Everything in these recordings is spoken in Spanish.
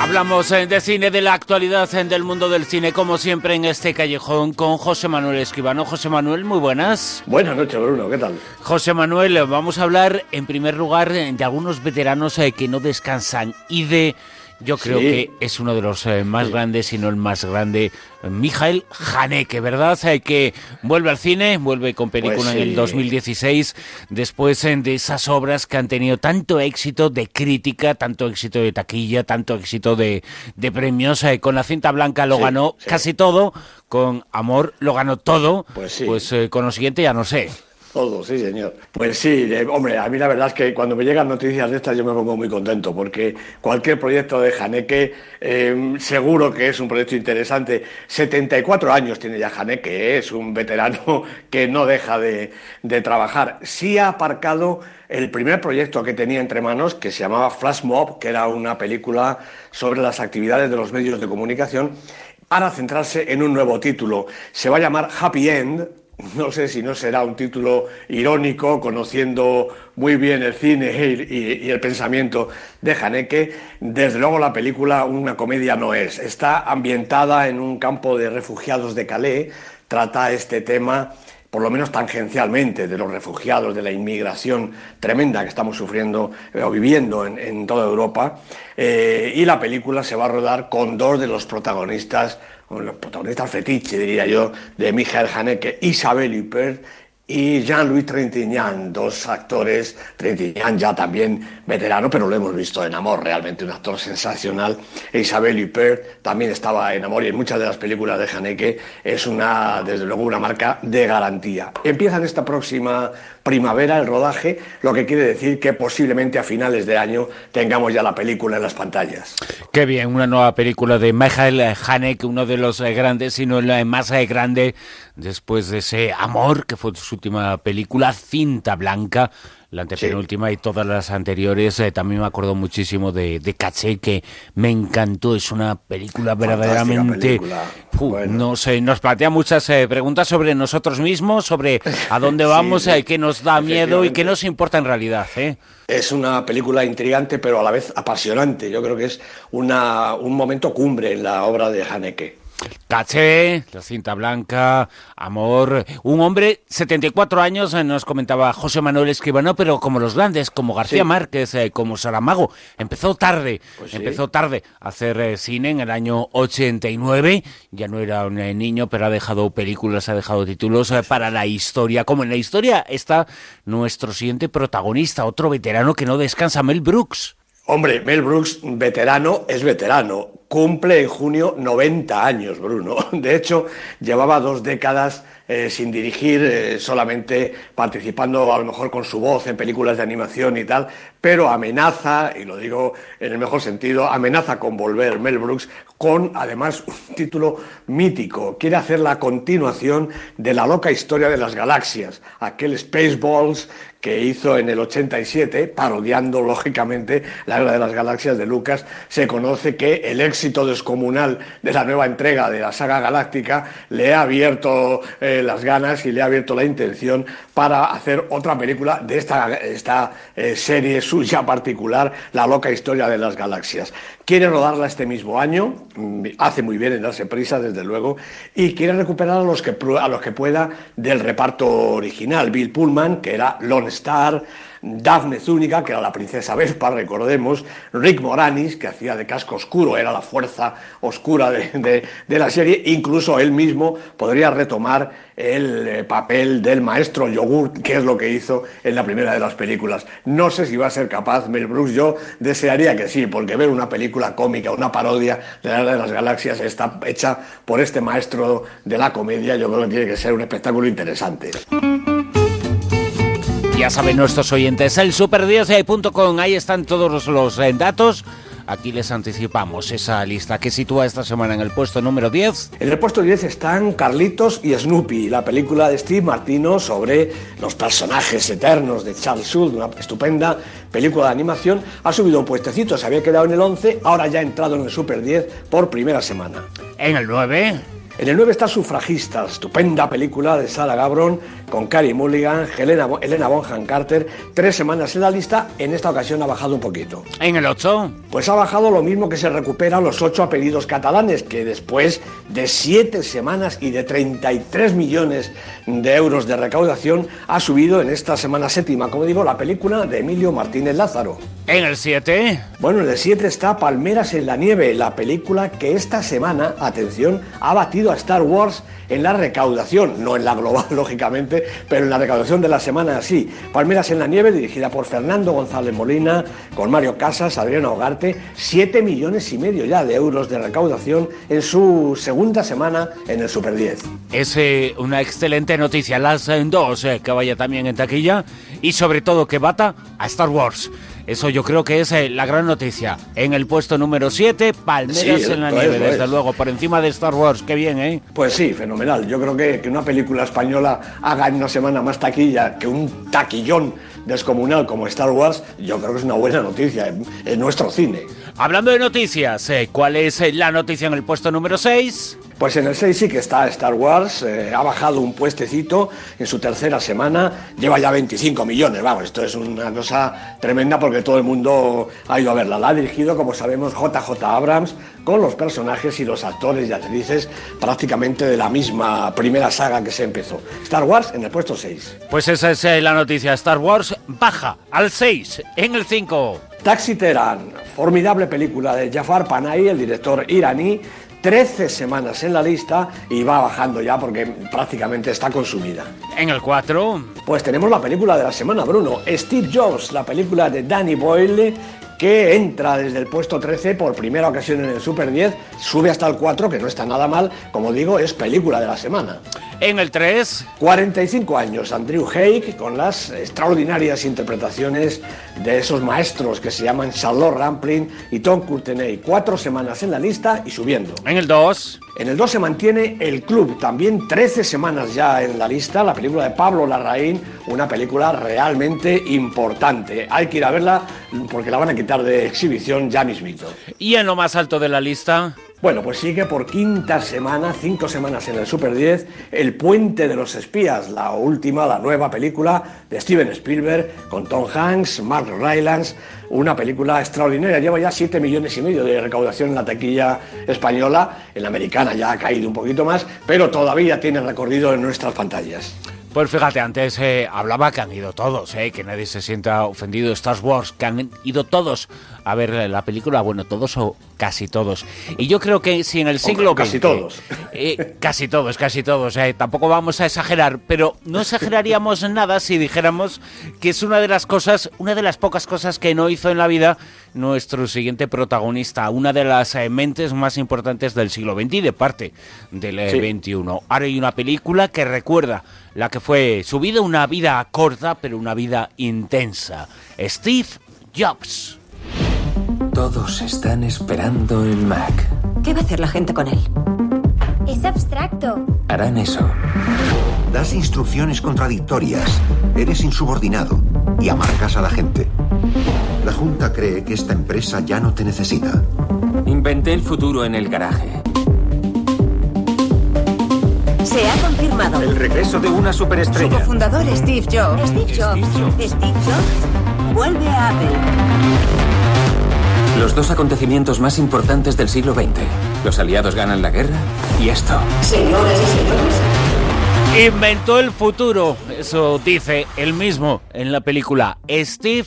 Hablamos eh, de cine, de la actualidad eh, del mundo del cine, como siempre en este callejón con José Manuel Escribano. José Manuel, muy buenas. Buenas noches, Bruno, ¿qué tal? José Manuel, vamos a hablar en primer lugar de algunos veteranos eh, que no descansan y de yo creo que es uno de los eh, más grandes, si no el más grande, Mijael Haneke, ¿verdad? Eh, que vuelve al cine, vuelve con película pues en el 2016, después eh, de esas obras que han tenido tanto éxito de crítica, tanto éxito de taquilla, tanto éxito de, de premios. con la cinta blanca lo ganó casi todo, con Amor lo ganó todo, pues, pues con lo siguiente ya no sé. Todo, sí, señor. Pues sí, hombre, a mí la verdad es que cuando me llegan noticias de estas yo me pongo muy contento, porque cualquier proyecto de Haneke em, seguro que es un proyecto interesante. 74 años tiene ya Haneke, es un veterano que no deja de, trabajar. Sí ha aparcado el primer proyecto que tenía entre manos, que se llamaba Flash Mob, que era una película sobre las actividades de los medios de comunicación, para centrarse en un nuevo título. Se va a llamar Happy End, no sé si no será un título irónico, conociendo muy bien el cine y, el pensamiento de Haneke. Desde luego la película una comedia no es. Está ambientada en un campo de refugiados de Calais, trata este tema por lo menos tangencialmente, de los refugiados, de la inmigración tremenda que estamos sufriendo eh, o viviendo en, toda Europa. Eh, y la película se va a rodar con dos de los protagonistas los protagonistas fetiche, diría yo, de Michael Haneke, Isabel Huppert y Jean-Louis Trintignant, dos actores, Trintignant ya también veterano, pero lo hemos visto en Amor, realmente un actor sensacional. Isabel Huppert también estaba en Amor y en muchas de las películas de Haneke es una, desde luego, una marca de garantía. Empieza en esta próxima primavera el rodaje, lo que quiere decir que posiblemente a finales de año tengamos ya la película en las pantallas. Qué bien, una nueva película de Michael Haneke, uno de los grandes, sino el más grande después de ese Amor, que fue su última película, Cinta Blanca, la antepenúltima y todas las anteriores. Eh, también me acuerdo muchísimo de, de Caché, que me encantó. Es una película verdaderamente... no sé, nos plantea muchas eh, preguntas sobre nosotros mismos, sobre a dónde vamos, eh, qué nos da miedo y qué nos importa en realidad. Es una película intrigante, pero a la vez apasionante. Yo creo que es una, un momento cumbre en la obra de Haneke. Caché, la cinta blanca, amor. Un hombre, 74 años, eh, nos comentaba José Manuel Escribano, pero como los grandes, como García Márquez, eh, como Saramago. Empezó tarde, pues empezó tarde a hacer eh, cine en el año 89. Ya no era un niño, pero ha dejado películas, ha dejado títulos para la historia. Como en la historia está nuestro siguiente protagonista, otro veterano que no descansa, Mel Brooks. Hombre, Mel Brooks, veterano, es veterano cumple en junio 90 años, Bruno. De hecho, llevaba dos décadas eh, sin dirigir, eh, solamente participando a lo mejor con su voz en películas de animación y tal, pero amenaza, y lo digo en el mejor sentido, amenaza con volver Mel Brooks con además un título mítico. Quiere hacer la continuación de la loca historia de las galaxias, aquel Spaceballs que hizo en el 87, parodiando lógicamente la guerra de las galaxias de Lucas, se conoce que el éxito descomunal de la nueva entrega de la saga galáctica le ha abierto eh, las ganas y le ha abierto la intención para hacer otra película de esta, esta eh, serie suya particular, La loca historia de las galaxias. Quiere rodarla este mismo año, mm, hace muy bien en darse prisa, desde luego, y quiere recuperar a los que, a los que pueda del reparto original. Bill Pullman, que era Lone Star, Daphne Zúñiga, que era la princesa Vespa, recordemos, Rick Moranis, que hacía de casco oscuro, era la fuerza oscura de, la serie, incluso él mismo podría retomar el eh, papel del maestro Yogur, que es lo que hizo en la primera de las películas. No sé si va a ser capaz Mel Brooks, yo desearía que sí, porque ver una película cómica, una parodia de la de las galaxias está hecha por este maestro de la comedia, yo creo que tiene que ser un espectáculo interesante. Ya saben nuestros oyentes, el superdios.com, ahí están todos los eh, datos. Aquí les anticipamos esa lista que sitúa esta semana en el puesto número 10. En el puesto 10 están Carlitos y Snoopy, la película de Steve Martino sobre los personajes eternos de Charles Schultz, una estupenda película de animación. Ha subido un puestecito, se había quedado en el 11, ahora ya ha entrado en el Super 10 por primera semana. En el 9 En el 9 está Sufragista, estupenda película de Sarah Gabron con Carey Mulligan, Helena, Elena Bonham Carter. Tres semanas en la lista, en esta ocasión ha bajado un poquito. ¿En el 8? Pues ha bajado lo mismo que se recuperan los ocho apellidos catalanes, que después de siete semanas y de 33 millones de euros de recaudación ha subido en esta semana séptima, como digo, la película de Emilio Martínez Lázaro. ¿En el 7? Bueno, en el 7 está Palmeras en la Nieve, la película que esta semana, atención, ha batido a Star Wars en la recaudación, no en la global, lógicamente, pero en la recaudación de la semana sí. Palmeras en la Nieve, dirigida por Fernando González Molina, con Mario Casas, Adriana Hogarte, 7 millones y medio ya de euros de recaudación en su segunda semana en el Super 10. Es eh, una excelente noticia, las eh, dos eh, que vaya también en taquilla y sobre todo que bata a Star Wars. Eso yo creo que es la gran noticia. En el puesto número 7, Palmeras en la nieve, desde luego, por encima de Star Wars. Qué bien, ¿eh? Pues sí, fenomenal. Yo creo que, que una película española haga en una semana más taquilla que un taquillón descomunal como Star Wars, yo creo que es una buena noticia en, nuestro cine. Hablando de noticias, ¿cuál es la noticia en el puesto número 6? Pues en el 6 sí que está Star Wars, eh, ha bajado un puestecito en su tercera semana, lleva ya 25 millones, vamos, esto es una cosa tremenda porque todo el mundo ha ido a verla. La ha dirigido, como sabemos, JJ Abrams, con los personajes y los actores y actrices prácticamente de la misma primera saga que se empezó. Star Wars en el puesto 6. Pues esa es eh, la noticia, Star Wars baja al 6, en el 5. Taxi Teherán, formidable película de Jafar Panahi, el director iraní, 13 semanas en la lista y va bajando ya porque prácticamente está consumida. En el 4. Pues tenemos la película de la semana, Bruno. Steve Jobs, la película de Danny Boyle que entra desde el puesto 13 por primera ocasión en el Super 10, sube hasta el 4, que no está nada mal, como digo, es película de la semana. En el 3. 45 años, Andrew Haig, con las extraordinarias interpretaciones de esos maestros que se llaman Charlotte Rampling y Tom Courtenay. Cuatro semanas en la lista y subiendo. En el 2. En el 2 se mantiene El Club, también 13 semanas ya en la lista, la película de Pablo Larraín, una película realmente importante. Hay que ir a verla porque la van a quitar de exhibición ya mismito. ¿Y en lo más alto de la lista? Bueno, pues sigue por quinta semana, cinco semanas en el Super 10, El Puente de los Espías, la última, la nueva película de Steven Spielberg con Tom Hanks, Mark Rylance, una película extraordinaria. Lleva ya 7 millones y medio de recaudación en la taquilla española, en la americana ya ha caído un poquito más, pero todavía tiene recorrido en nuestras pantallas. Pues fíjate, antes eh, hablaba que han ido todos, eh, que nadie se sienta ofendido. Star Wars, que han ido todos a ver la película, bueno, todos o casi todos. Y yo creo que si en el siglo XX... Casi todos. Eh, casi todos, casi todos. Eh, tampoco vamos a exagerar, pero no exageraríamos nada si dijéramos que es una de las cosas, una de las pocas cosas que no hizo en la vida nuestro siguiente protagonista, una de las mentes más importantes del siglo XX y de parte del XXI. Ahora hay una película que recuerda la que fue su vida, una vida corta, pero una vida intensa. Steve Jobs. Todos están esperando el Mac. ¿Qué va a hacer la gente con él? Es abstracto. Harán eso. Das instrucciones contradictorias, eres insubordinado y amargas a la gente. La Junta cree que esta empresa ya no te necesita. Inventé el futuro en el garaje. Se ha confirmado. El regreso de una superestrella. Su cofundador Steve Jobs. Steve Jobs. Steve Jobs vuelve a Apple. Los dos acontecimientos más importantes del siglo XX. Los aliados ganan la guerra y esto. Señoras y señores. Inventó el futuro. Eso dice el mismo en la película Steve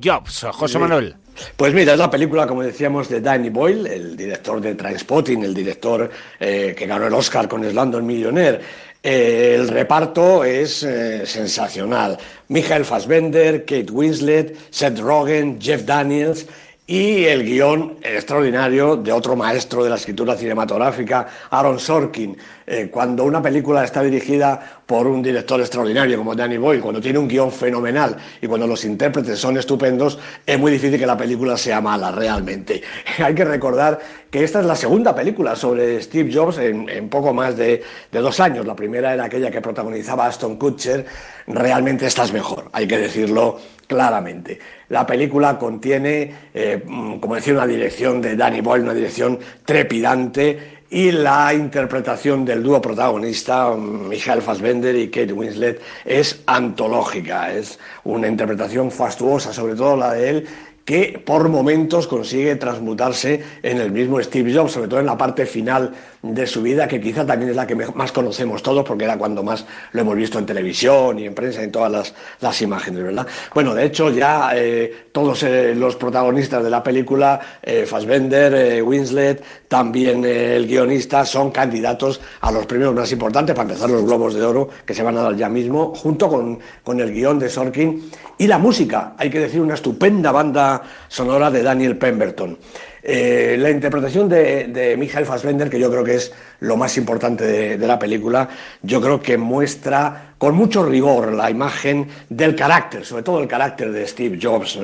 Jobs. José Manuel. Pues mira, es la película, como decíamos, de Danny Boyle, el director de Transpotting, el director eh, que ganó el Oscar con Slumdog Millionaire. Eh, el reparto es eh, sensacional. Michael Fassbender, Kate Winslet, Seth Rogen, Jeff Daniels y el guion extraordinario de otro maestro de la escritura cinematográfica, Aaron Sorkin. Eh, cuando una película está dirigida por un director extraordinario como Danny Boyle, cuando tiene un guion fenomenal y cuando los intérpretes son estupendos, es muy difícil que la película sea mala realmente. Hay que recordar que esta es la segunda película sobre Steve Jobs en, poco más de, de, dos años. La primera era aquella que protagonizaba Aston Kutcher. Realmente esta es mejor, hay que decirlo claramente. La película contiene, eh, mm, como decía, una dirección de Danny Boyle, una dirección trepidante y la interpretación del dúo protagonista, mm, Michael Fassbender y Kate Winslet, es antológica, es una interpretación fastuosa, sobre todo la de él, que por momentos consigue transmutarse en el mismo Steve Jobs, sobre todo en la parte final de su vida, que quizá también es la que más conocemos todos, porque era cuando más lo hemos visto en televisión y en prensa, en todas las, las imágenes, ¿verdad? Bueno, de hecho, ya eh, todos eh, los protagonistas de la película, eh, Fassbender, Winslet, también el guionista, son candidatos a los premios más importantes, para empezar los Globos de Oro, que se van a dar ya mismo, junto con, con el guion de Sorkin y la música, hay que decir, una estupenda banda sonora de Daniel Pemberton. Eh, la interpretación de, Michael Fassbender, que yo creo que es lo más importante de, de, la película, yo creo que muestra con mucho rigor la imagen del carácter, sobre todo el carácter de Steve Jobs,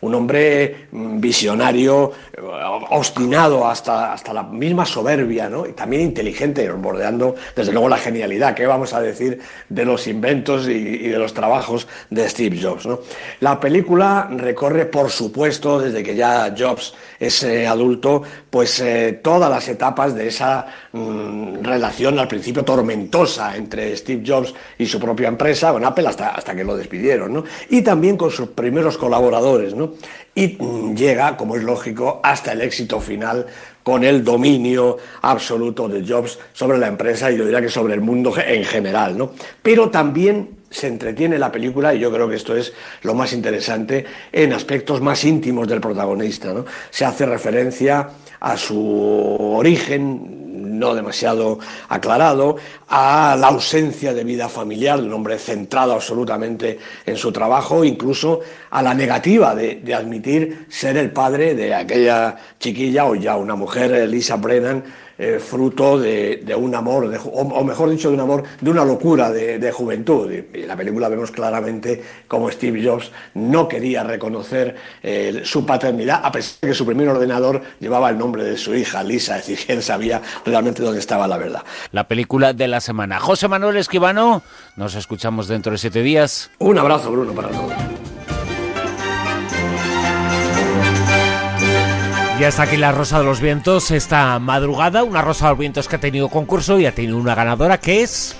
un hombre mm, visionario, eh, obstinado hasta, hasta la misma soberbia, ¿no? y también inteligente, bordeando desde luego la genialidad, ¿qué vamos a decir de los inventos y, y de los trabajos de Steve Jobs? ¿no? La película recorre, por supuesto, desde que ya Jobs es eh, adulto, pues eh, todas las etapas de esa mmm, relación al principio tormentosa entre Steve Jobs y su propia empresa, con Apple, hasta, hasta que lo despidieron, ¿no? Y también con sus primeros colaboradores, ¿no? Y mmm, llega, como es lógico, hasta el éxito final con el dominio absoluto de Jobs sobre la empresa y yo diría que sobre el mundo en general, ¿no? Pero también se entretiene la película y yo creo que esto es lo más interesante en aspectos más íntimos del protagonista, ¿no? Se hace referencia a su origen no demasiado aclarado, a la ausencia de vida familiar de un hombre centrado absolutamente en su trabajo, incluso a la negativa de, de admitir ser el padre de aquella chiquilla o ya una mujer, Lisa Brennan, eh, fruto de, de, un amor, de, o, o, mejor dicho, de un amor, de una locura de, de juventud. Y en la película vemos claramente cómo Steve Jobs no quería reconocer eh, su paternidad, a pesar de que su primer ordenador llevaba el nombre de su hija, Lisa, es decir, él sabía realmente dónde estaba la verdad. La película de la semana. José Manuel Esquivano, nos escuchamos dentro de siete días. Un abrazo, Bruno, para todos. Ya está aquí la Rosa de los Vientos esta madrugada, una Rosa de los Vientos que ha tenido concurso y ha tenido una ganadora que es